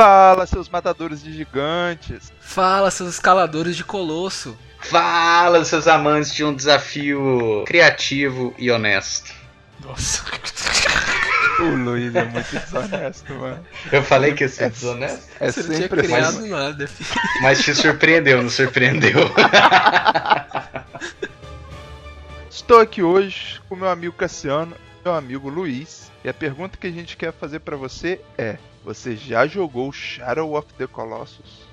Fala, seus matadores de gigantes. Fala, seus escaladores de colosso. Fala, seus amantes de um desafio criativo e honesto. Nossa. O Luiz é muito desonesto, mano. Eu falei que ia ser desonesto? É Você não tinha sempre criado assim. nada, filho. Mas te surpreendeu, não surpreendeu? Estou aqui hoje com meu amigo Cassiano e meu amigo Luiz. E a pergunta que a gente quer fazer pra você é: você já jogou Shadow of the Colossus?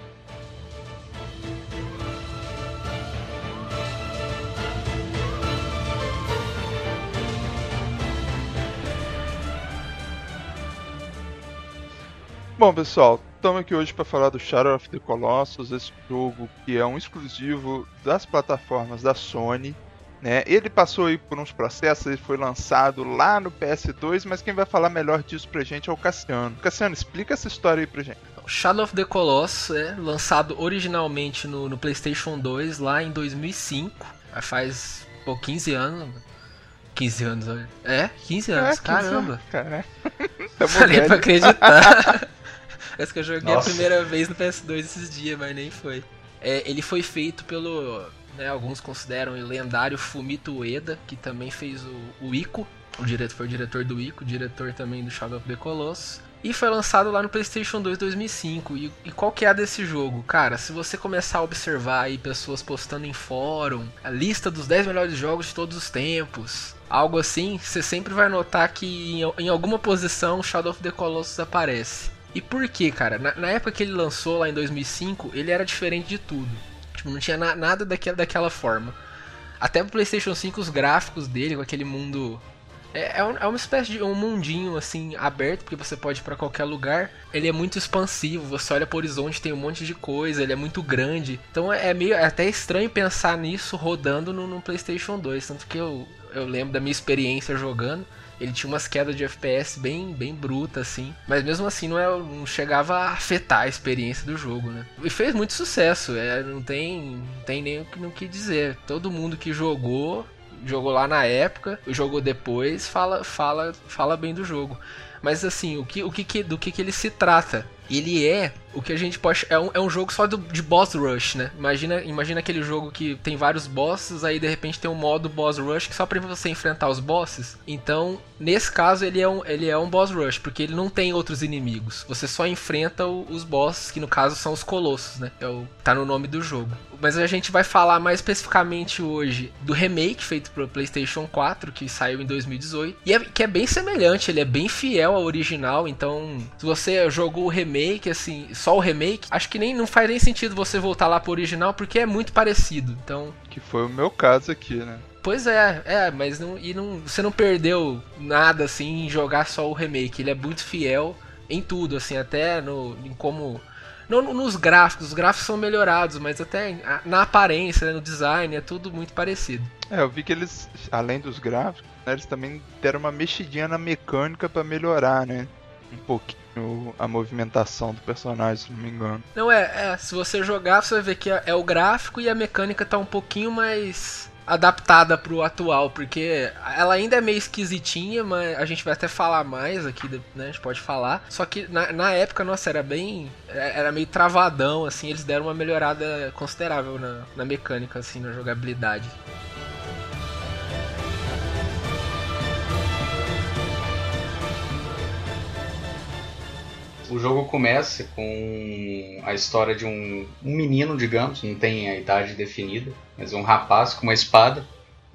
Bom, pessoal, estamos aqui hoje para falar do Shadow of the Colossus, esse jogo que é um exclusivo das plataformas da Sony. Né? Ele passou aí por uns processos, ele foi lançado lá no PS2, mas quem vai falar melhor disso pra gente é o Cassiano. Cassiano, explica essa história aí pra gente. Shadow of the Colossus é lançado originalmente no, no PlayStation 2 lá em 2005. Já Faz pô, 15 anos. 15 anos, olha. É, 15 anos, 15 caramba. anos, Cara. Falei pra acreditar. Parece que eu joguei Nossa. a primeira vez no PS2 esses dias, mas nem foi. É, ele foi feito pelo. Né, alguns consideram o lendário Fumito Ueda, que também fez o, o Ico. O diretor foi o diretor do Ico, diretor também do Shadow of the Colossus. E foi lançado lá no PlayStation 2 2005. E, e qual que é a desse jogo? Cara, se você começar a observar aí pessoas postando em fórum, a lista dos 10 melhores jogos de todos os tempos, algo assim, você sempre vai notar que em, em alguma posição Shadow of the Colossus aparece. E por quê, cara? Na, na época que ele lançou lá em 2005, ele era diferente de tudo. Tipo, não tinha na- nada daquela, daquela forma. Até pro PlayStation 5, os gráficos dele, com aquele mundo. É, é, um- é uma espécie de um mundinho assim aberto, porque você pode ir pra qualquer lugar. Ele é muito expansivo, você olha pro horizonte, tem um monte de coisa, ele é muito grande. Então é, é meio é até estranho pensar nisso rodando no, no PlayStation 2. Tanto que eu, eu lembro da minha experiência jogando. Ele tinha umas quedas de FPS bem, bem bruta, assim. Mas mesmo assim não, é, não chegava a afetar a experiência do jogo, né? E fez muito sucesso, é, não tem, não tem nem o que, no que dizer. Todo mundo que jogou, jogou lá na época, jogou depois, fala, fala, fala bem do jogo. Mas assim, o que, o que, que- do que, que ele se trata? Ele é o que a gente pode. É um, é um jogo só do- de boss rush, né? Imagina, imagina aquele jogo que tem vários bosses, aí de repente tem um modo boss rush que só pra você enfrentar os bosses. Então, nesse caso, ele é um, ele é um boss rush, porque ele não tem outros inimigos. Você só enfrenta o- os bosses, que no caso são os colossos, né? É o, tá no nome do jogo. Mas a gente vai falar mais especificamente hoje do remake feito pro PlayStation 4, que saiu em 2018. E é, que é bem semelhante, ele é bem fiel ao original. Então, se você jogou o remake, assim, só o remake, acho que nem não faz nem sentido você voltar lá pro original, porque é muito parecido. Então, Que foi o meu caso aqui, né? Pois é, é, mas não, e não, você não perdeu nada assim em jogar só o remake. Ele é muito fiel em tudo, assim, até no, em como. Não no- nos gráficos, os gráficos são melhorados, mas até na aparência, né, no design, é tudo muito parecido. É, eu vi que eles, além dos gráficos, né, eles também deram uma mexidinha na mecânica pra melhorar, né? Um pouquinho a movimentação do personagem, se não me engano. Não é, é, se você jogar, você vai ver que é, é o gráfico e a mecânica tá um pouquinho mais adaptada pro atual, porque ela ainda é meio esquisitinha, mas a gente vai até falar mais aqui, né? A gente pode falar. Só que na, na época, nossa, era bem. é, Era meio travadão, assim, eles deram uma melhorada considerável na, na mecânica, assim, na jogabilidade. O jogo começa com a história de um, um menino, digamos, não tem a idade definida, mas um rapaz com uma espada.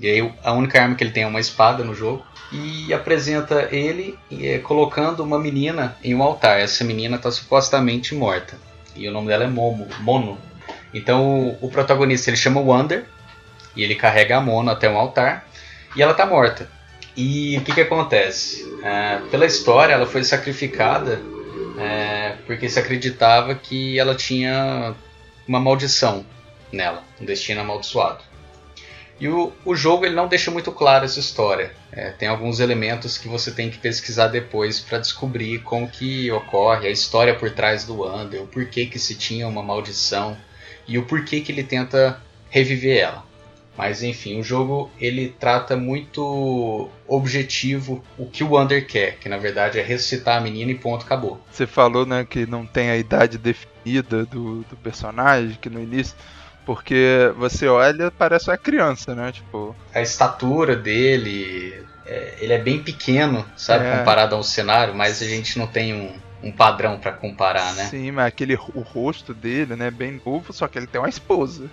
E aí a única arma que ele tem é uma espada no jogo. E apresenta ele eh, colocando uma menina em um altar. Essa menina está supostamente morta. E o nome dela é Momo, Mono. Então o, o protagonista ele chama Wander. E ele carrega a Mono até um altar. E ela está morta. E o que, que acontece? Ah, pela história, ela foi sacrificada é, porque se acreditava que ela tinha uma maldição nela, um destino amaldiçoado. E o, o jogo ele não deixa muito claro essa história. É, tem alguns elementos que você tem que pesquisar depois para descobrir como que ocorre a história por trás do Wander, o porquê que se tinha uma maldição e o porquê que ele tenta reviver ela. Mas enfim, o jogo ele trata muito objetivo o que o Wander quer, que na verdade é ressuscitar a menina e ponto, acabou. Você falou, né, que não tem a idade definida do, do personagem, que no início porque você olha, parece uma criança, né? Tipo. A estatura dele. É, ele é bem pequeno, sabe? É. Comparado ao cenário, mas a gente não tem um, um padrão para comparar, né? Sim, mas aquele o rosto dele, né, bem novo, só que ele tem uma esposa.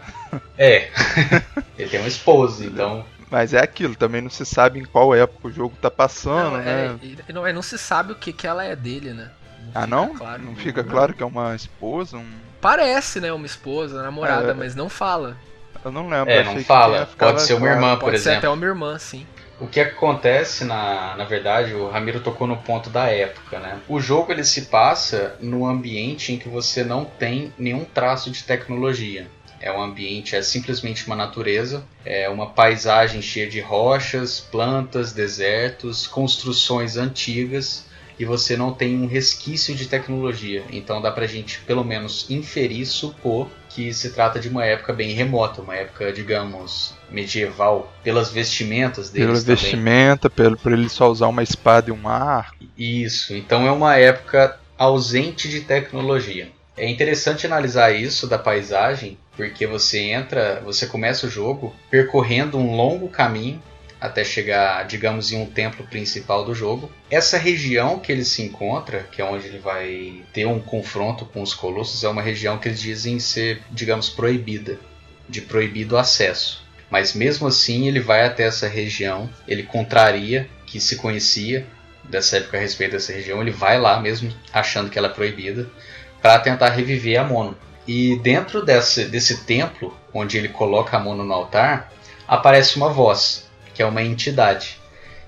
É. ele tem uma esposa, então mas é aquilo, também não se sabe em qual época o jogo tá passando, não, né? É, não, não se sabe o que, que ela é dele, né? Não ah, não? Claro, não fica não. claro que é uma esposa? Um... Parece, né? Uma esposa, namorada, é. mas não fala. Eu não lembro. É, não fala. Pode ser uma irmã, por Pode exemplo. Pode ser até uma irmã, sim. O que acontece, na, na verdade, o Ramiro tocou no ponto da época, né? O jogo ele se passa num ambiente em que você não tem nenhum traço de tecnologia. É um ambiente, é simplesmente uma natureza, é uma paisagem cheia de rochas, plantas, desertos, construções antigas e você não tem um resquício de tecnologia. Então dá pra gente pelo menos inferir, supor que se trata de uma época bem remota, uma época, digamos, medieval, pelas vestimentas deles. Pela também. vestimenta, pelo, por ele só usar uma espada e um arco. Isso, então é uma época ausente de tecnologia. É interessante analisar isso da paisagem, porque você entra, você começa o jogo percorrendo um longo caminho até chegar, digamos, em um templo principal do jogo. Essa região que ele se encontra, que é onde ele vai ter um confronto com os colossos, é uma região que eles dizem ser, digamos, proibida, de proibido acesso. Mas mesmo assim, ele vai até essa região, ele contraria que se conhecia dessa época a respeito dessa região, ele vai lá mesmo achando que ela é proibida para tentar reviver a Mono. E dentro desse, desse templo, onde ele coloca a Mono no altar, aparece uma voz, que é uma entidade.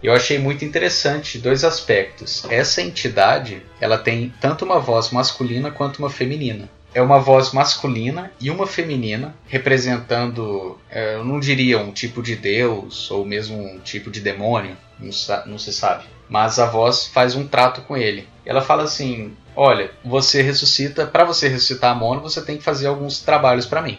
Eu achei muito interessante dois aspectos. Essa entidade, ela tem tanto uma voz masculina quanto uma feminina. É uma voz masculina e uma feminina, representando, é, eu não diria um tipo de deus ou mesmo um tipo de demônio, não, se sabe. Mas a voz faz um trato com ele. Ela fala assim: olha, você ressuscita, para você ressuscitar a Mono, você tem que fazer alguns trabalhos para mim.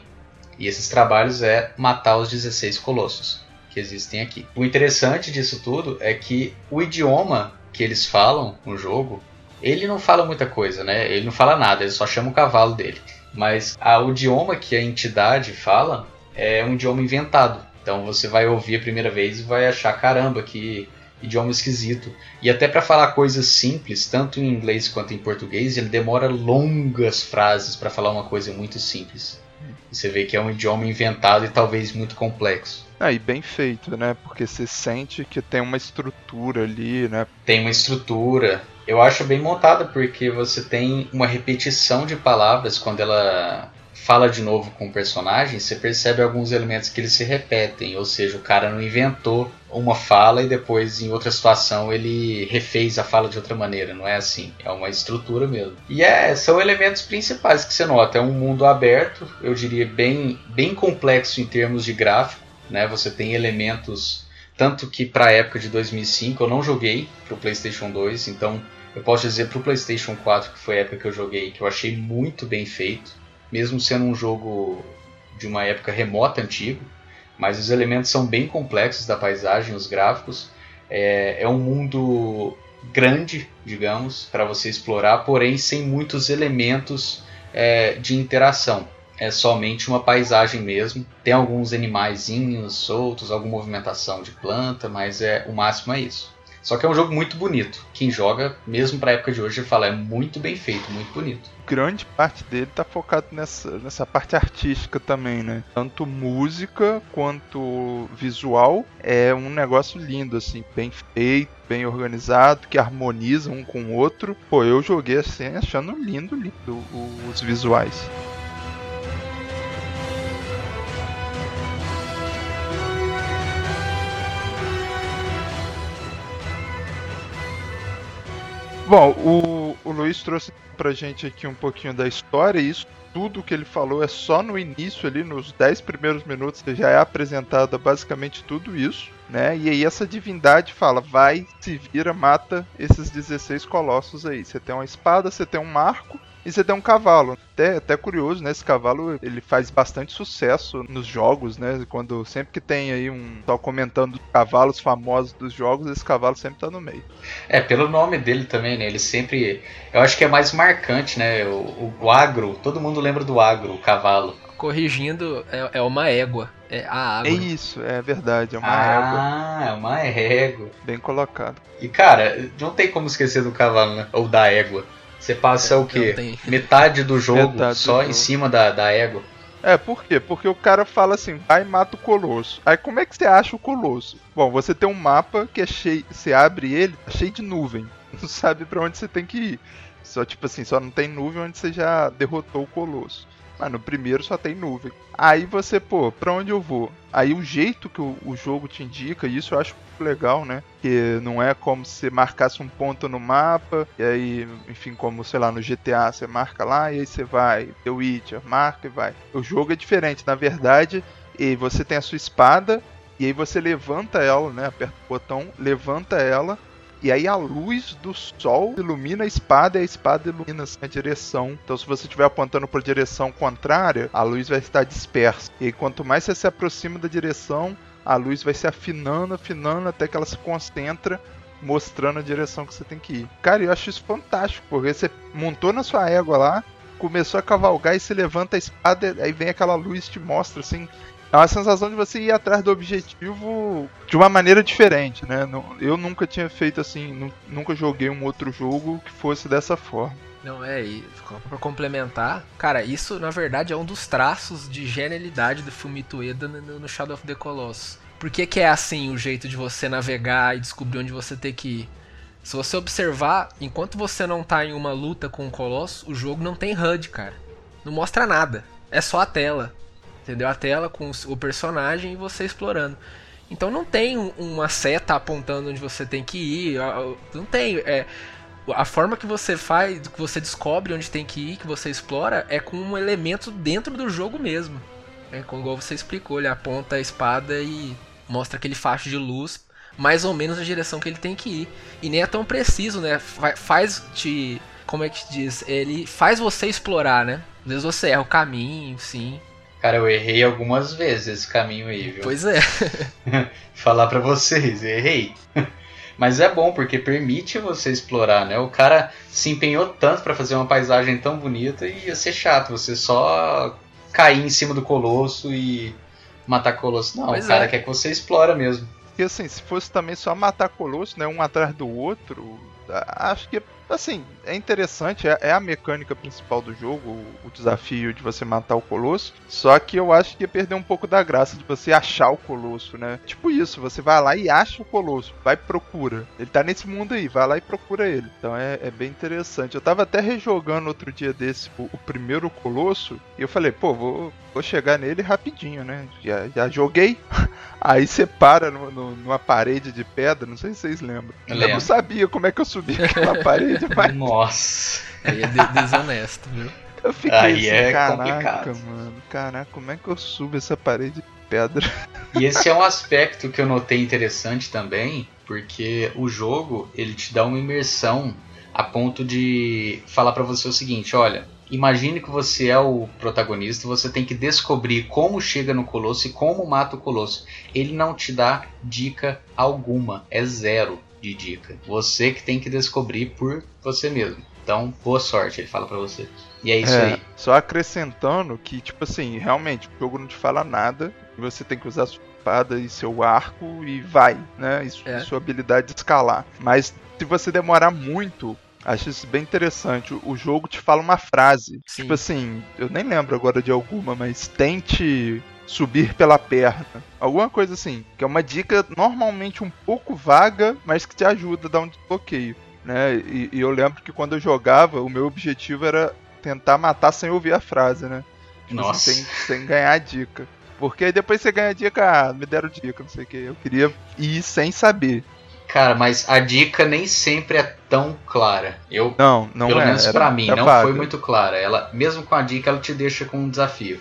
E esses trabalhos é matar os 16 colossos que existem aqui. O interessante disso tudo é que o idioma que eles falam no jogo, ele não fala muita coisa, né? Ele não fala nada, ele só chama o cavalo dele. Mas a, o idioma que a entidade fala é um idioma inventado. Então você vai ouvir a primeira vez e vai achar caramba que idioma esquisito. E até para falar coisas simples, tanto em inglês quanto em português, ele demora longas frases para falar uma coisa muito simples. E você vê que é um idioma inventado e talvez muito complexo. Ah, e bem feito, né? Porque você sente que tem uma estrutura ali, né? Tem uma estrutura. Eu acho bem montada porque você tem uma repetição de palavras quando ela fala de novo com o personagem, você percebe alguns elementos que eles se repetem, ou seja, o cara não inventou uma fala e depois em outra situação ele refez a fala de outra maneira, não é assim, é uma estrutura mesmo. E é, são elementos principais que você nota, é um mundo aberto, eu diria bem, bem complexo em termos de gráfico, né? Você tem elementos tanto que para a época de 2005 eu não joguei para o PlayStation 2, então eu posso dizer para o PlayStation 4 que foi a época que eu joguei, que eu achei muito bem feito mesmo sendo um jogo de uma época remota, antigo, mas os elementos são bem complexos da paisagem, os gráficos. É, é um mundo grande, digamos, para você explorar, porém sem muitos elementos é, de interação. É somente uma paisagem mesmo. Tem alguns animaizinhos soltos, alguma movimentação de planta, mas é o máximo é isso. Só que é um jogo muito bonito. Quem joga, mesmo pra época de hoje, fala, é muito bem feito, muito bonito. Grande parte dele tá focado nessa, nessa parte artística também, né? Tanto música quanto visual. É um negócio lindo, assim, bem feito, bem organizado, que harmoniza um com o outro. Pô, eu joguei assim, achando lindo, lindo os visuais. Bom, o, o Luiz trouxe pra gente aqui um pouquinho da história, e isso tudo que ele falou é só no início ali, nos 10 primeiros minutos, já é apresentado basicamente tudo isso, né? E aí essa divindade fala, vai, se vira, mata esses 16 colossos aí. Você tem uma espada, você tem um marco, e você tem um cavalo. Até, até curioso, né? Esse cavalo ele faz bastante sucesso nos jogos, né? Quando sempre que tem aí um só comentando cavalos famosos dos jogos, esse cavalo sempre tá no meio. É, pelo nome dele também, né? Ele sempre. Eu acho que é mais marcante, né? O, o, o agro, todo mundo lembra do agro, o cavalo. Corrigindo, é, é uma égua. É a água. É isso, é verdade, é uma ah, égua. Ah, é uma égua. Bem colocado. E cara, não tem como esquecer do cavalo, né? Ou da égua. Você passa É, o quê? tem. Metade do jogo Metade do só em jogo. cima da, da égua. É, por quê? Porque o cara fala assim, vai e mata o Colosso. Aí como é que você acha o Colosso? Bom, você tem um mapa que é cheio, você abre ele, tá cheio de nuvem. Não sabe pra onde você tem que ir. Só tipo assim, só não tem nuvem onde você já derrotou o Colosso. Mas no primeiro só tem nuvem. Aí você, pô, pra onde eu vou? Aí o jeito que o, o jogo te indica, isso eu acho legal, né? Que não é como se marcasse um ponto no mapa, e aí, enfim, como, sei lá, no GTA você marca lá e aí você vai, The Witcher, marca e vai. O jogo é diferente, na verdade, e você tem a sua espada, e aí você levanta ela, né? Aperta o botão, levanta ela, e aí a luz do sol ilumina a espada e a espada ilumina assim, a direção. Então se você estiver apontando para a direção contrária, a luz vai estar dispersa. E quanto mais você se aproxima da direção, a luz vai se afinando, afinando até que ela se concentra mostrando a direção que você tem que ir. Cara, eu acho isso fantástico, porque você montou na sua égua lá, começou a cavalgar e se levanta a espada, aí vem aquela luz te mostra assim. É uma sensação de você ir atrás do objetivo de uma maneira diferente, né? Eu nunca tinha feito assim, nu- nunca joguei um outro jogo que fosse dessa forma. Não, é, e pra complementar, cara, isso na verdade é um dos traços de genialidade do Fumito Ueda no, no Shadow of the Colossus. Por que, que é assim o jeito de você navegar e descobrir onde você tem que ir? Se você observar, enquanto você não tá em uma luta com o Colosso, o jogo não tem HUD, cara. Não mostra nada. É só a tela. Entendeu? A tela com o personagem e você explorando. Então não tem um- uma seta apontando onde você tem que ir. Não tem. É, a forma que você faz, que você descobre onde tem que ir, que você explora, é com um elemento dentro do jogo mesmo. É, como igual você explicou, ele aponta a espada e mostra aquele facho de luz, mais ou menos na direção que ele tem que ir. E nem é tão preciso, né? Fa- Faz te. Como é que diz? Ele faz você explorar, né? Às vezes você erra o caminho, sim. Cara, eu errei algumas vezes esse caminho aí, viu? Pois é. Falar pra vocês, errei. Mas é bom porque permite você explorar, né? O cara se empenhou tanto pra fazer uma paisagem tão bonita e ia ser chato você só cair em cima do colosso e matar colosso. Não, Pois o cara é. quer que você explora mesmo. Porque assim, se fosse também só matar Colosso, né, um atrás do outro, acho que assim, é interessante, é, é a mecânica principal do jogo, o, o desafio de você matar o Colosso. Só que eu acho que ia perder um pouco da graça de você achar o Colosso, né? Tipo isso, você vai lá e acha o Colosso, vai e procura. Ele tá nesse mundo aí, vai lá e procura ele. Então é, é bem interessante. Eu tava até rejogando outro dia desse o, o primeiro Colosso, e eu falei, pô, vou, vou chegar nele rapidinho, né? Já, já joguei. Aí você para no- no- numa parede de pedra, não sei se vocês lembram. Eu Eu, não sabia como é que eu subi aquela parede, mas Nossa. Aí é de- desonesto, viu? eu fiquei Aí assim, é caraca, complicado. mano, caraca, como é que eu subo essa parede de pedra? E esse é um aspecto que eu notei interessante também, porque o jogo ele te dá uma imersão a ponto de falar pra você o seguinte, olha, imagine que você é o protagonista, você tem que descobrir como chega no colosso e como mata o colosso. Ele não te dá dica alguma, é zero de dica. Você que tem que descobrir por você mesmo. Então, boa sorte, ele fala pra você. E é isso É, aí. Só acrescentando que, tipo assim, realmente, o jogo não te fala nada, você tem que usar sua espada e seu arco e vai, né? E É. sua habilidade de escalar. Mas se você demorar muito, acho isso bem interessante. O- jogo te fala uma frase. Sim. Tipo assim, eu nem lembro agora de alguma, mas tente subir pela perna. Alguma coisa assim, que é uma dica normalmente um pouco vaga, mas que te ajuda a dar um desbloqueio. Né? E, e eu lembro que quando eu jogava, o meu objetivo era tentar matar sem ouvir a frase, né? Tipo assim, Nossa. sem, sem ganhar a dica. Porque aí depois você ganha a dica, ah, me deram dica, não sei o que. Eu queria ir sem saber. Cara, mas a dica nem sempre é tão clara. Eu Não, não Pelo é. menos era- pra mim, era não vaga. foi muito clara. Ela, mesmo com a dica, ela te deixa com um desafio.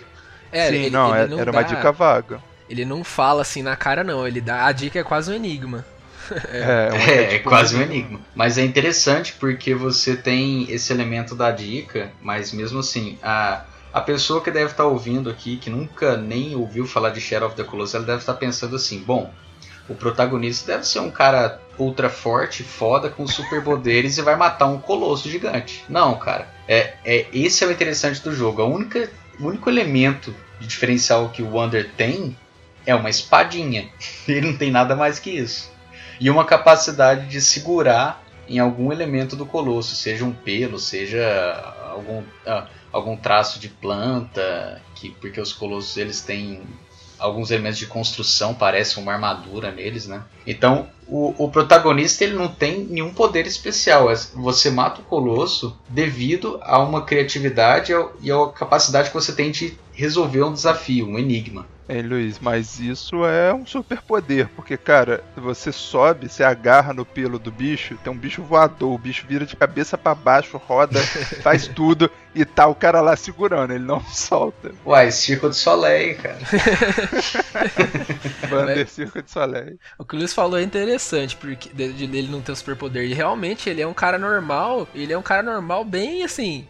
É, Sim, ele, não, ele era, não era uma dá- dica vaga. Ele não fala assim na cara, não. Ele dá. A dica é quase um enigma. é, é, é, é quase um enigma. Mas é interessante porque você tem esse elemento da dica, mas mesmo assim, a, a pessoa que deve estar ouvindo aqui, que nunca nem ouviu falar de Shadow of the Colossus, ela deve estar pensando assim: bom, o protagonista deve ser um cara ultra forte, foda, com superpoderes e vai matar um colosso gigante. Não, cara. É, é esse é o interessante do jogo. A única, o único elemento de diferencial que o Wonder tem é uma espadinha. Ele não tem nada mais que isso. E uma capacidade de segurar em algum elemento do colosso, seja um pelo, seja algum, ah, algum traço de planta, que porque os colossos eles têm alguns elementos de construção, parece uma armadura neles, né? Então, o, o, protagonista ele não tem nenhum poder especial. É, você mata o colosso devido a uma criatividade e a capacidade que você tem de resolver um desafio, um enigma. Ei, Luiz, mas isso é um superpoder, porque, cara, você sobe, você agarra no pelo do bicho, tem um bicho voador, o bicho vira de cabeça para baixo, roda, faz tudo, e tá o cara lá segurando, ele não solta. Uai, Circo de Soleil, cara. Bander Circo de Soleil. O que o Luiz falou é interessante, porque dele não ter o superpoder, e realmente ele é um cara normal, ele é um cara normal bem, assim,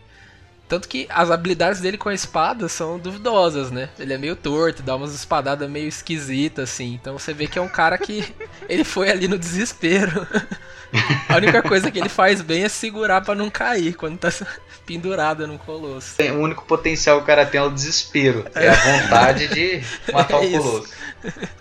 tanto que as habilidades dele com a espada são duvidosas, né? Ele é meio torto, dá umas espadadas meio esquisitas, assim. Então você vê que é um cara que ele foi ali no desespero. a única coisa que ele faz bem é segurar para não cair quando tá pendurado no colosso. O único potencial que o cara tem é o desespero. É a vontade de matar é o colosso.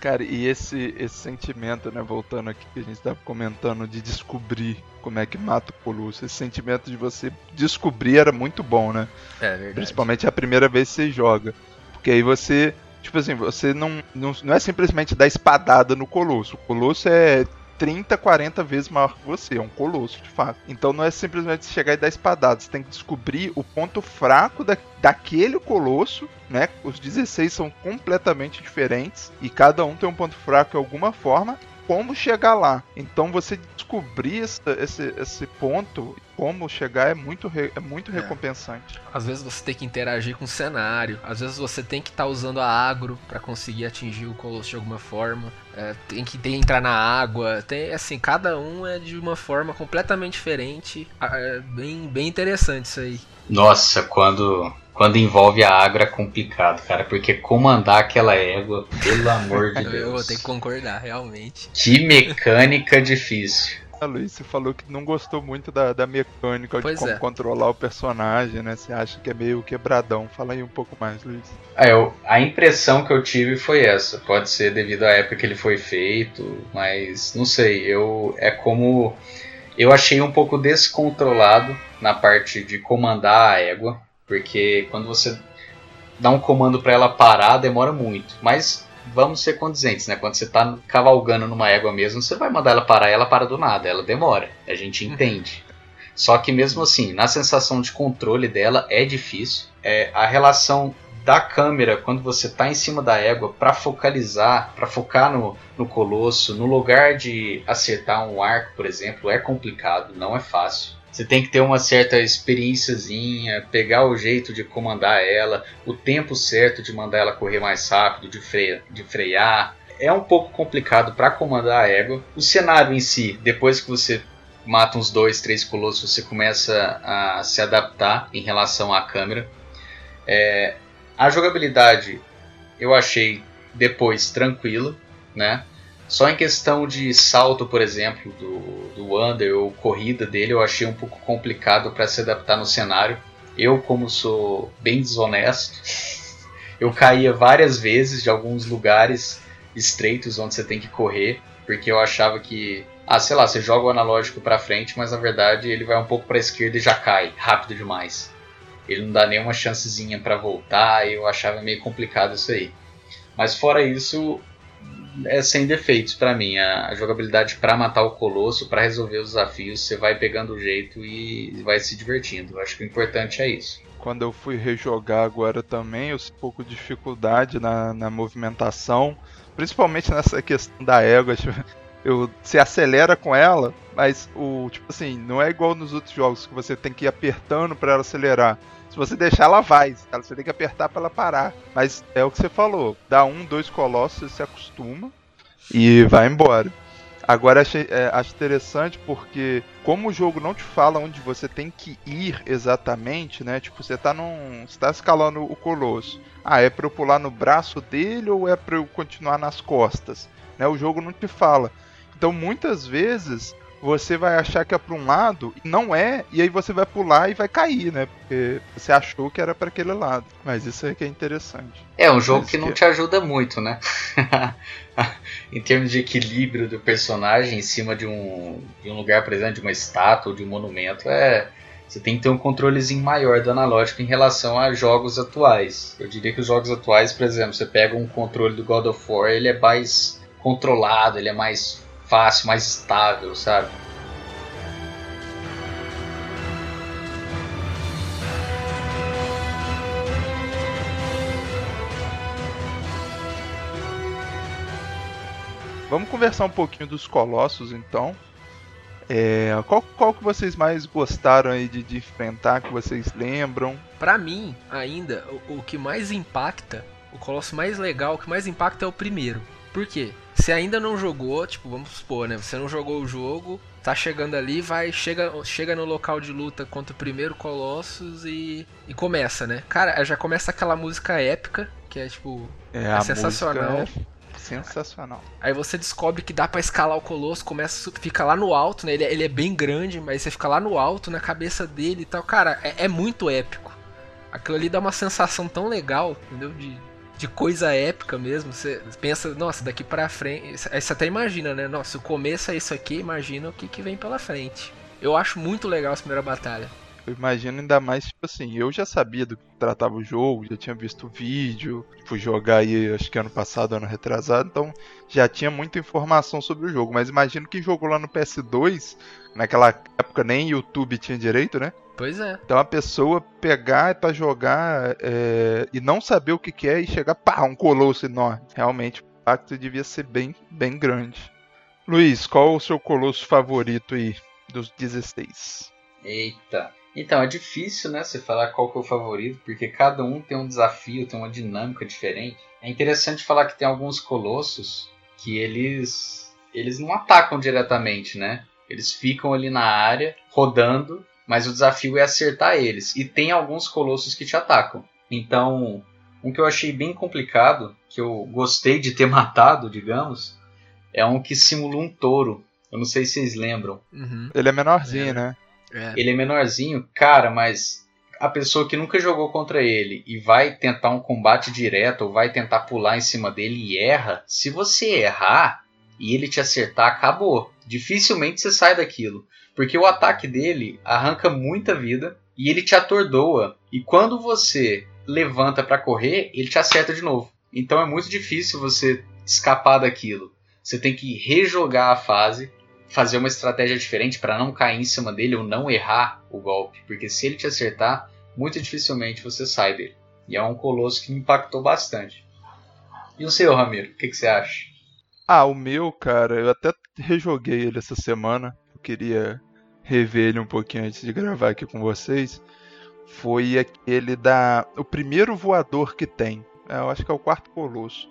Cara, e esse, esse sentimento, né, voltando aqui que a gente estava comentando, de descobrir como é que mata o Colosso, esse sentimento de você descobrir era muito bom, né? É verdade. Principalmente a primeira vez que você joga. Porque aí você, tipo assim, você não, não, não é simplesmente dar espadada no Colosso. O Colosso é 30, 40 vezes maior que você. É um colosso, de fato. Então não é simplesmente chegar e dar espadada. Você tem que descobrir o ponto fraco da, daquele colosso, né? Os 16 são completamente diferentes. E cada um tem um ponto fraco de alguma forma como chegar lá. Então você descobrir esse, esse, esse ponto, como chegar, é muito, é muito é. recompensante. Às vezes você tem que interagir com o cenário, às vezes você tem que estar tá usando a agro para conseguir atingir o colosso de alguma forma, é, tem que ter, entrar na água, tem assim, cada um é de uma forma completamente diferente, é bem, bem interessante isso aí. Nossa, quando quando envolve a água é complicado, cara, porque comandar aquela égua, pelo amor de Deus. Eu vou ter que concordar, realmente. Que mecânica difícil. A Luiz, você falou que não gostou muito da, da mecânica pois de como é. controlar o personagem, né? Você acha que é meio quebradão. Fala aí um pouco mais, Luiz. Ah, eu, a impressão que eu tive foi essa. Pode ser devido à época que ele foi feito, mas não sei. Eu é como eu achei um pouco descontrolado na parte de comandar a égua porque quando você dá um comando para ela parar, demora muito. Mas vamos ser condizentes, né? Quando você está cavalgando numa égua mesmo, você vai mandar ela parar, ela para do nada, ela demora. A gente entende. Só que mesmo assim, na sensação de controle dela é difícil. É, a relação da câmera quando você está em cima da égua para focalizar, para focar no, no colosso, no lugar de acertar um arco, por exemplo, é complicado, não é fácil. Você tem que ter uma certa experiênciazinha, pegar o jeito de comandar ela, o tempo certo de mandar ela correr mais rápido, de, freia, de frear. É um pouco complicado para comandar a égua. O cenário em si, depois que você mata uns dois, três colossos, você começa a se adaptar em relação à câmera. É, a jogabilidade eu achei depois tranquila, né? Só em questão de salto, por exemplo, do, do Under ou corrida dele, eu achei um pouco complicado para se adaptar no cenário. Eu, como sou bem desonesto, eu caía várias vezes de alguns lugares estreitos onde você tem que correr, porque eu achava que, ah, sei lá, você joga o analógico para frente, mas na verdade ele vai um pouco para esquerda e já cai rápido demais. Ele não dá nenhuma chancezinha para voltar, eu achava meio complicado isso aí. Mas fora isso, é sem defeitos para mim. A, jogabilidade para matar o colosso, para resolver os desafios, você vai pegando o jeito e vai se divertindo. Acho que o importante é isso. Quando eu fui rejogar agora também, eu um pouco de dificuldade na, na movimentação, principalmente nessa questão da égua. Tipo, eu se acelera com ela, mas o tipo assim, não é igual nos outros jogos que você tem que ir apertando para ela acelerar. Se você deixar, ela vai. Você tem que apertar para ela parar. Mas é o que você falou. Dá um, dois colossos, você se acostuma e vai embora. Agora achei, é, acho interessante porque como o jogo não te fala onde você tem que ir exatamente, né? Tipo, você tá num. Você tá escalando o colosso. Ah, é pra eu pular no braço dele ou é pra eu continuar nas costas? Né? O jogo não te fala. Então muitas vezes você vai achar que é para um lado e não é, e aí você vai pular e vai cair, né? Porque você achou que era para aquele lado. Mas isso é que é interessante. É um jogo que não te ajuda muito, né? em termos de equilíbrio do personagem em cima de um, de um lugar, por exemplo, de uma estátua, de um monumento, é você tem que ter um controlezinho maior do analógico em relação a jogos atuais. Eu diria que os jogos atuais, por exemplo, você pega um controle do God of War, ele é mais controlado, ele é mais fácil, mais estável, sabe? Vamos conversar um pouquinho dos Colossos, então. É, qual, qual que vocês mais gostaram aí de, de enfrentar, que vocês lembram? Para mim, ainda, o, o, que mais impacta, o Colosso mais legal, o que mais impacta é o primeiro. Por quê? Você ainda não jogou, tipo, vamos supor, né? Você não jogou o jogo, tá chegando ali, vai, chega, chega no local de luta contra o primeiro Colossus e, e começa, né? Cara, já começa aquela música épica, que é tipo, é, é sensacional. É sensacional. Aí você descobre que dá para escalar o colosso, começa, fica lá no alto, né? Ele, é, ele, é bem grande, mas você fica lá no alto, na cabeça dele e tal. Cara, é, é muito épico. Aquilo ali dá uma sensação tão legal, entendeu? De, de coisa épica mesmo. Você pensa, nossa, daqui pra frente. Aí você até imagina, né? Nossa, o começo é isso aqui, imagina o que, que vem pela frente. Eu acho muito legal essa primeira batalha. Eu imagino ainda mais, tipo assim, eu já sabia do que tratava o jogo, já tinha visto o vídeo, fui jogar aí, acho que ano passado, ano retrasado, então já tinha muita informação sobre o jogo. Mas imagino que jogou lá no PS2, naquela época nem YouTube tinha direito, né? Pois é. Então a pessoa pegar para jogar é, e não saber o que, que é e chegar, pá, um colosso enorme. Realmente o impacto devia ser bem, bem grande. Luiz, qual o seu colosso favorito aí dos 16? Eita. Então, é difícil, né, você falar qual que é o favorito, porque cada um tem um desafio, tem uma dinâmica diferente. É interessante falar que tem alguns colossos que eles eles não atacam diretamente, né? Eles ficam ali na área, rodando, mas o desafio é acertar eles. E tem alguns colossos que te atacam. Então, um que eu achei bem complicado, que eu gostei de ter matado, digamos, é um que simula um touro. Eu não sei se vocês lembram. Uhum. Ele é menorzinho, é. né? É. Ele é menorzinho, cara, mas a pessoa que nunca jogou contra ele e vai tentar um combate direto ou vai tentar pular em cima dele e erra, se você errar e ele te acertar, acabou. Dificilmente você sai daquilo. Porque o ataque dele arranca muita vida e ele te atordoa. E quando você levanta para correr, ele te acerta de novo. Então é muito difícil você escapar daquilo. Você tem que rejogar a fase, fazer uma estratégia diferente para não cair em cima dele ou não errar o golpe. Porque se ele te acertar, muito dificilmente você sai dele. E é um colosso que me impactou bastante. E o seu, Ramiro, o que, que você acha? Ah, o meu, cara, eu até rejoguei ele essa semana queria rever ele um pouquinho antes de gravar aqui com vocês, foi aquele da. O primeiro voador que tem. É, eu acho que é o quarto colosso.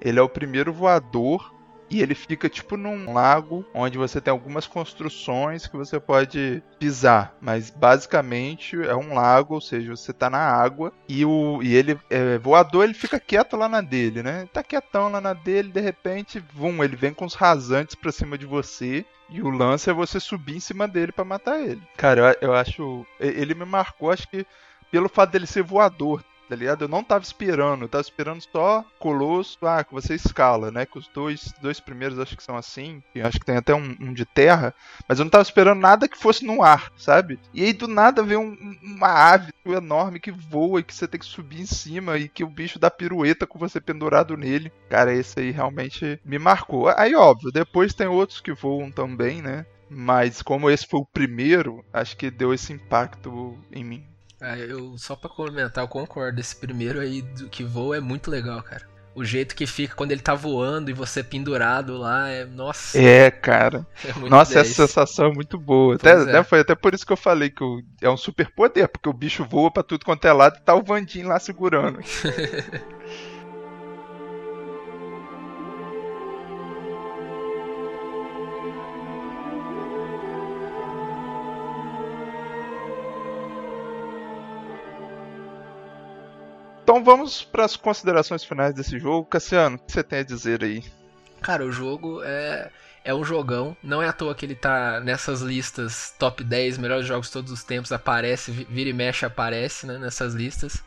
Ele é o primeiro voador e ele fica tipo num lago onde você tem algumas construções que você pode pisar, mas basicamente é um lago, ou seja, você tá na água e o e ele é, voador, ele fica quieto lá na dele, né? tá quietão lá na dele, de repente, vum, ele vem com os rasantes para cima de você e o lance é você subir em cima dele para matar ele. Cara, eu, eu acho ele me marcou, acho que pelo fato dele ser voador tá ligado? Eu não tava esperando, eu tava esperando só Colosso, ah, que você escala, né? Que os dois, dois primeiros acho que são assim, e acho que tem até um, um, de terra, mas eu não tava esperando nada que fosse no ar, sabe? E aí do nada vem um, uma ave enorme que voa e que você tem que subir em cima e que o bicho dá pirueta com você pendurado nele. Cara, esse aí realmente me marcou. Aí, óbvio, depois tem outros que voam também, né? Mas como esse foi o primeiro, acho que deu esse impacto em mim. Ah, eu só para comentar, eu concordo. Esse primeiro aí do que voa é muito legal, cara. O jeito que fica quando ele tá voando e você pendurado lá é. Nossa. É, cara. É nossa, 10. essa sensação é muito boa. Até, é. né, foi até por isso que eu falei que o, é um super poder, porque o bicho voa pra tudo quanto é lado e tá o Vandinho lá segurando. Então vamos para as considerações finais desse jogo. Cassiano, o que você tem a dizer aí? Cara, o jogo é, é um jogão. Não é à toa que ele tá nessas listas top 10 melhores jogos de todos os tempos. Aparece, vira e mexe, aparece né, nessas listas.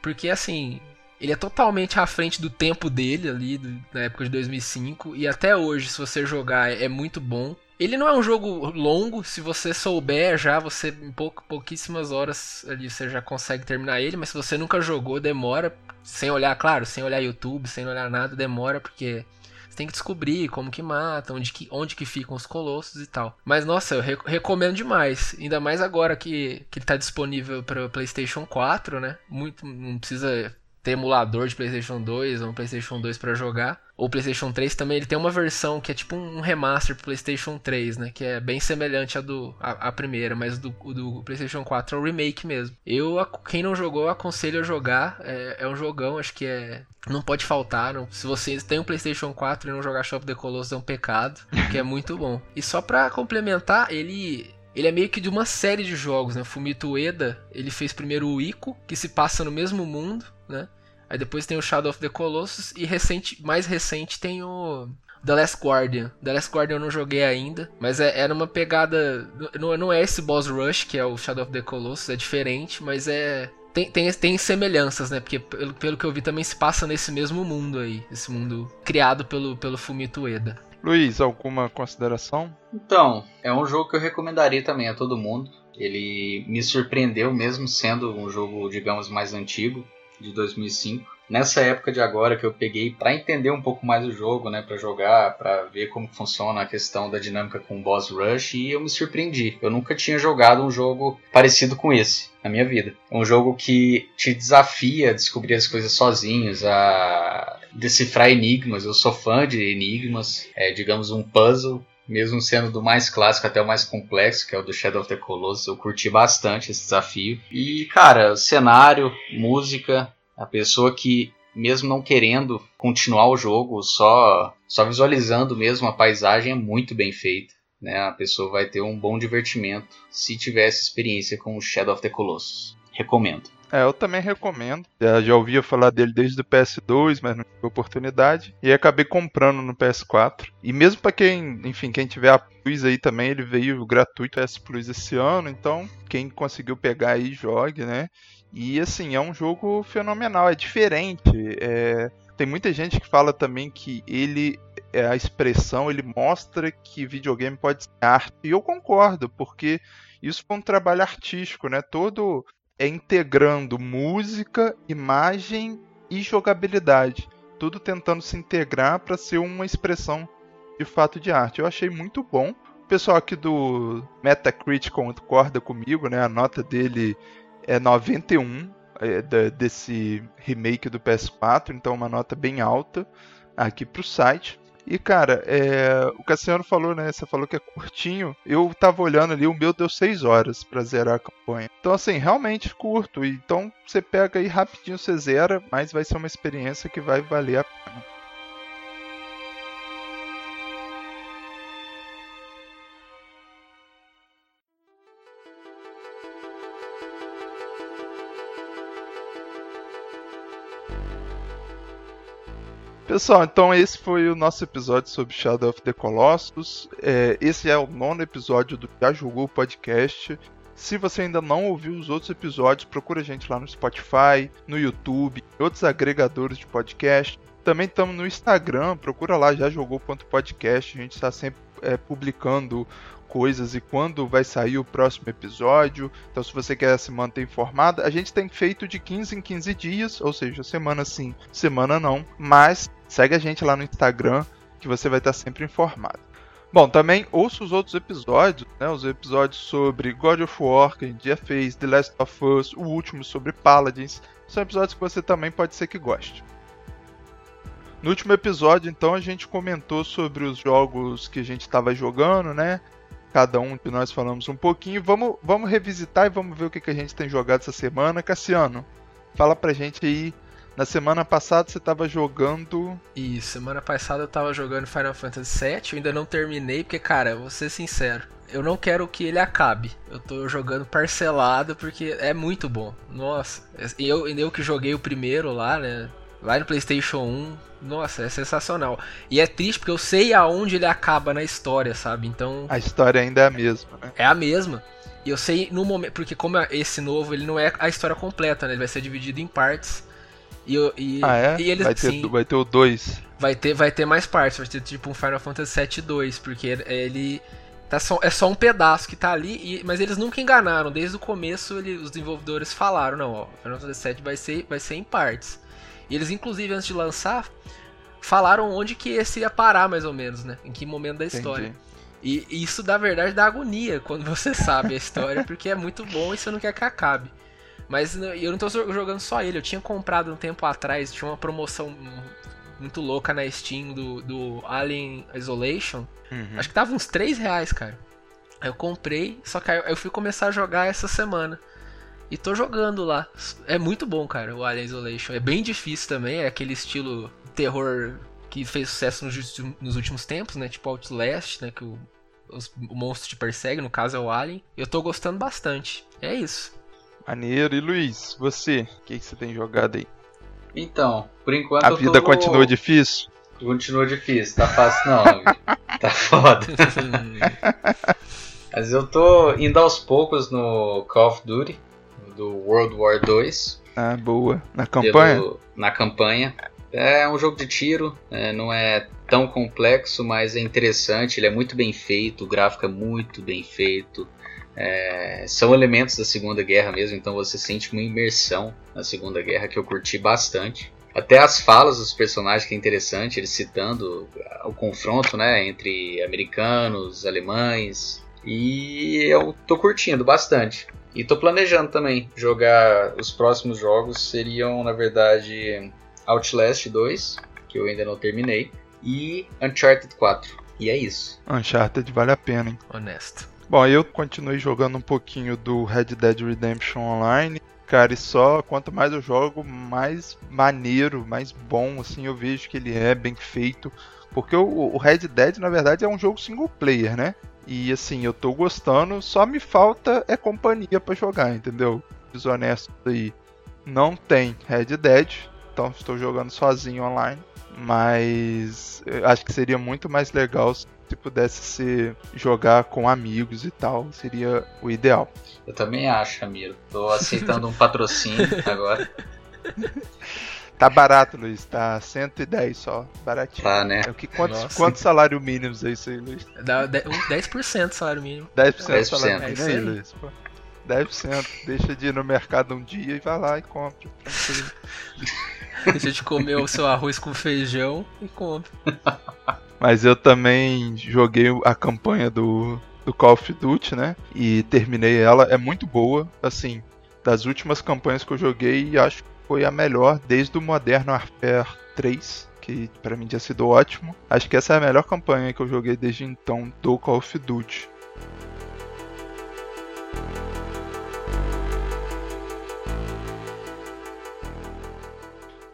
Porque assim, ele é totalmente à frente do tempo dele ali, do, na época de 2005. E até hoje, se você jogar, é muito bom. Ele não é um jogo longo, se você souber já, você em pouquíssimas horas ali você já consegue terminar ele, mas se você nunca jogou, demora, sem olhar, claro, sem olhar YouTube, sem olhar nada, demora, porque você tem que descobrir como que mata, onde que, onde que ficam os colossos e tal. Mas nossa, eu recomendo demais, ainda mais agora que, que ele tá disponível para PlayStation 4, né? Muito, não precisa ter emulador de PlayStation 2 ou um PlayStation 2 para jogar. Ou PlayStation 3 também, ele tem uma versão que é tipo um remaster pro PlayStation 3, né? Que é bem semelhante à do a, primeira, mas do, do PlayStation 4 é o remake mesmo. Eu, quem não jogou, aconselho a jogar. É, é um jogão, acho que é. Não pode faltar. Não. Se você tem um PlayStation 4 e não jogar Shop the Colossus é um pecado, que é muito bom. E só pra complementar, ele ele é meio que de uma série de jogos, né? Fumito Ueda, ele fez primeiro o Ico, que se passa no mesmo mundo, né? Aí depois tem o Shadow of the Colossus e recente, mais recente tem o The Last Guardian. The Last Guardian eu não joguei ainda, mas é, era uma pegada. Não, não é esse boss rush que é o Shadow of the Colossus, é diferente, mas é. Tem, tem, tem semelhanças, né? Porque pelo, pelo que eu vi também se passa nesse mesmo mundo aí. Esse mundo criado pelo, pelo Fumito Ueda. Luiz, alguma consideração? Então, é um jogo que eu recomendaria também a todo mundo. Ele me surpreendeu mesmo sendo um jogo, digamos, mais antigo de 2005. Nessa época de agora que eu peguei para entender um pouco mais o jogo, né, para jogar, para ver como funciona a questão da dinâmica com o boss rush e eu me surpreendi. Eu nunca tinha jogado um jogo parecido com esse na minha vida. É um jogo que te desafia a descobrir as coisas sozinhos, a decifrar enigmas. Eu sou fã de enigmas, é, digamos um puzzle mesmo sendo do mais clássico até o mais complexo, que é o do Shadow of the Colossus, eu curti bastante esse desafio. E, cara, cenário, música, a pessoa que, mesmo não querendo continuar o jogo, só, só visualizando mesmo a paisagem é muito bem feita. Né? A pessoa vai ter um bom divertimento se tiver essa experiência com o Shadow of the Colossus. Recomendo. É, eu também recomendo. Já, já ouvia falar dele desde o PS2, mas não tive oportunidade. E acabei comprando no PS4. E mesmo para quem, enfim, quem tiver a Plus aí também, ele veio gratuito S Plus esse ano. Então, quem conseguiu pegar aí, jogue, né? E assim, é um jogo fenomenal, é diferente. É... Tem muita gente que fala também que ele é a expressão, ele mostra que videogame pode ser arte. E eu concordo, porque isso foi um trabalho artístico, né? Todo é integrando música, imagem e jogabilidade, tudo tentando se integrar para ser uma expressão de fato de arte. Eu achei muito bom. O pessoal aqui do Metacritic concorda comigo, né? A nota dele é 91 é, desse remake do PS4, então uma nota bem alta aqui para o site. E, cara, é... o Cassiano falou, né? Você falou que é curtinho. Eu tava olhando ali, o meu deu 6 horas para zerar a campanha. Então, assim, realmente curto. Então, você pega aí rapidinho, você zera, mas vai ser uma experiência que vai valer a pena. Pessoal, então esse foi o nosso episódio sobre Shadow of the Colossus. É, esse é o nono episódio do Já Jogou Podcast. Se você ainda não ouviu os outros episódios, procura a gente lá no Spotify, no YouTube, outros agregadores de podcast. Também estamos no Instagram, procura lá já jogou.podcast. A gente está sempre é, publicando coisas e quando vai sair o próximo episódio. Então, se você quer se manter informado, a gente tem feito de 15 em 15 dias, ou seja, semana sim, semana não. Mas Segue a gente lá no Instagram que você vai estar sempre informado. Bom, também ouça os outros episódios, né? Os episódios sobre God of War, que a gente já fez, The Last of Us, o último sobre Paladins. São episódios que você também pode ser que goste. No último episódio, então, a gente comentou sobre os jogos que a gente estava jogando, né? Cada um de nós falamos um pouquinho. Vamos, vamos revisitar e vamos ver o que, que a gente tem jogado essa semana. Cassiano, fala pra gente aí na semana passada você estava jogando. Isso, semana passada eu estava jogando Final Fantasy VII, eu ainda não terminei, porque, cara, vou ser sincero. eu não quero que ele acabe. Eu tô jogando parcelado porque é muito bom. Nossa, eu, eu que joguei o primeiro lá, né? Lá no PlayStation 1, nossa, é sensacional. E é triste porque eu sei aonde ele acaba na história, sabe? Então. A história ainda é a mesma, né? É a mesma. E eu sei no momento. Porque, como é esse novo, ele não é a história completa, né? Ele vai ser dividido em partes. E, e, ah, é? E eles, vai, ter, sim, vai ter o 2. Vai ter, vai ter mais partes, vai ter tipo um Final Fantasy VII 2, porque ele. Tá só, é só um pedaço que tá ali, e, mas eles nunca enganaram. Desde o começo, ele, os desenvolvedores falaram: não, ó, Final Fantasy VII vai ser, vai ser em partes. E eles, inclusive, antes de lançar, falaram onde que esse ia parar, mais ou menos, né? Em que momento da história. E, e isso, da verdade, dá agonia quando você sabe a história, porque é muito bom e você não quer que acabe. Mas eu não tô jogando só ele, eu tinha comprado um tempo atrás, tinha uma promoção muito louca na Steam do, do Alien Isolation. Uhum. Acho que tava uns 3 reais, cara. Aí eu comprei, só que eu fui começar a jogar essa semana. E tô jogando lá. É muito bom, cara, o Alien Isolation. É bem difícil também, é aquele estilo terror que fez sucesso nos, nos últimos tempos, né? Tipo Outlast, né? Que o, os, o monstro te persegue, no caso é o Alien. Eu tô gostando bastante. É isso. Maneiro. E Luiz, você? O que, que você tem jogado aí? Então, por enquanto. A vida tô... continua difícil? Continua difícil, tá fácil não. tá foda. Mas eu tô indo aos poucos no Call of Duty, do World War 2. Ah, boa. Na campanha? Pelo... na campanha. É um jogo de tiro, é, não é tão complexo, mas é interessante. Ele é muito bem feito, o gráfico é muito bem feito. É, são elementos da Segunda Guerra mesmo, então você sente uma imersão na Segunda Guerra que eu curti bastante. Até as falas dos personagens que é interessante, eles citando o confronto né, entre americanos, alemães. E eu tô curtindo bastante. E tô planejando também jogar os próximos jogos. Seriam, na verdade, Outlast 2, que eu ainda não terminei, e Uncharted 4. E é isso. Uncharted vale a pena, hein? Honesto. Bom, eu continuei jogando um pouquinho do Red Dead Redemption Online. Cara, e só quanto mais eu jogo, mais maneiro, mais bom, assim, eu vejo que ele é bem feito. Porque o, o Red Dead, na verdade, é um jogo single player, né? E assim, eu tô gostando, só me falta é companhia para jogar, entendeu? Desonesto aí. Não tem Red Dead, então estou jogando sozinho online. Mas acho que seria muito mais legal se pudesse ser jogar com amigos e tal, seria o ideal. Eu também acho, Amiro. Tô aceitando um patrocínio agora. Tá barato, Luiz. Tá 110 só. Baratinho. Tá, né? É o que, quantos, quantos salário mínimos é isso aí, Luiz? Dá 10% salário mínimo. 10%, 10%. salário mínimo. É aí, Luiz. Pô. 10%. Deixa de ir no mercado um dia e vai lá e compra. Deixa de comer o seu arroz com feijão e compra. Mas eu também joguei a campanha do, do Call of Duty, né? E terminei ela. É muito boa. Assim, das últimas campanhas que eu joguei, acho que foi a melhor desde o Modern Warfare 3. Que para mim tinha sido ótimo. Acho que essa é a melhor campanha que eu joguei desde então do Call of Duty.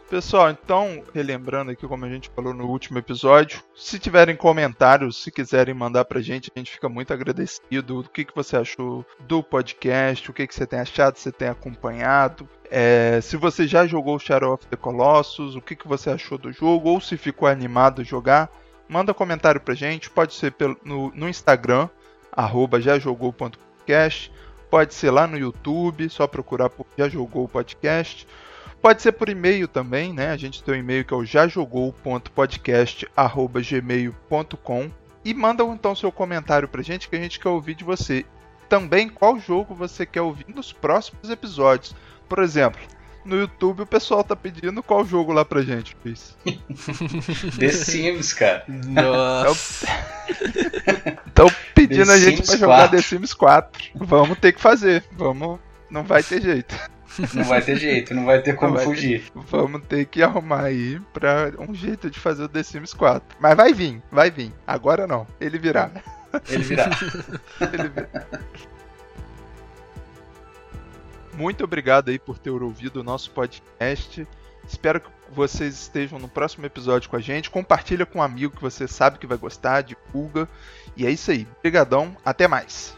Pessoal, então, relembrando aqui como a gente falou no último episódio, se tiverem comentários, se quiserem mandar pra gente, a gente fica muito agradecido. O que, que você achou do podcast, o que, que você tem achado, você tem acompanhado. É, se você já jogou Shadow of the Colossus, o que, que você achou do jogo, ou se ficou animado a jogar, manda comentário pra gente. Pode ser pelo, no, no Instagram, arroba jajogou.podcast. Pode ser lá no YouTube, só procurar por Já Jogou Podcast Pode ser por e-mail também, né? A gente tem um e-mail que é o jajogou.podcast@gmail.com e manda então seu comentário pra gente que a gente quer ouvir de você. Também qual jogo você quer ouvir nos próximos episódios. Por exemplo, no YouTube o pessoal tá pedindo qual jogo lá pra gente, Luiz? The Sims, cara. Nossa. Estão pedindo The a gente Sims pra jogar 4. The Sims 4. Vamos ter que fazer. Vamos. Não vai ter jeito. Não vai ter jeito, não vai ter como vai fugir. Ter, vamos ter que arrumar aí pra um jeito de fazer o The Sims 4. Mas vai vir, vai vir. Agora não. Ele virá. Ele virá. Ele virá. Muito obrigado aí por ter ouvido o nosso podcast. Espero que vocês estejam no próximo episódio com a gente. Compartilha com um amigo que você sabe que vai gostar, divulga. E é isso aí. Obrigadão, até mais.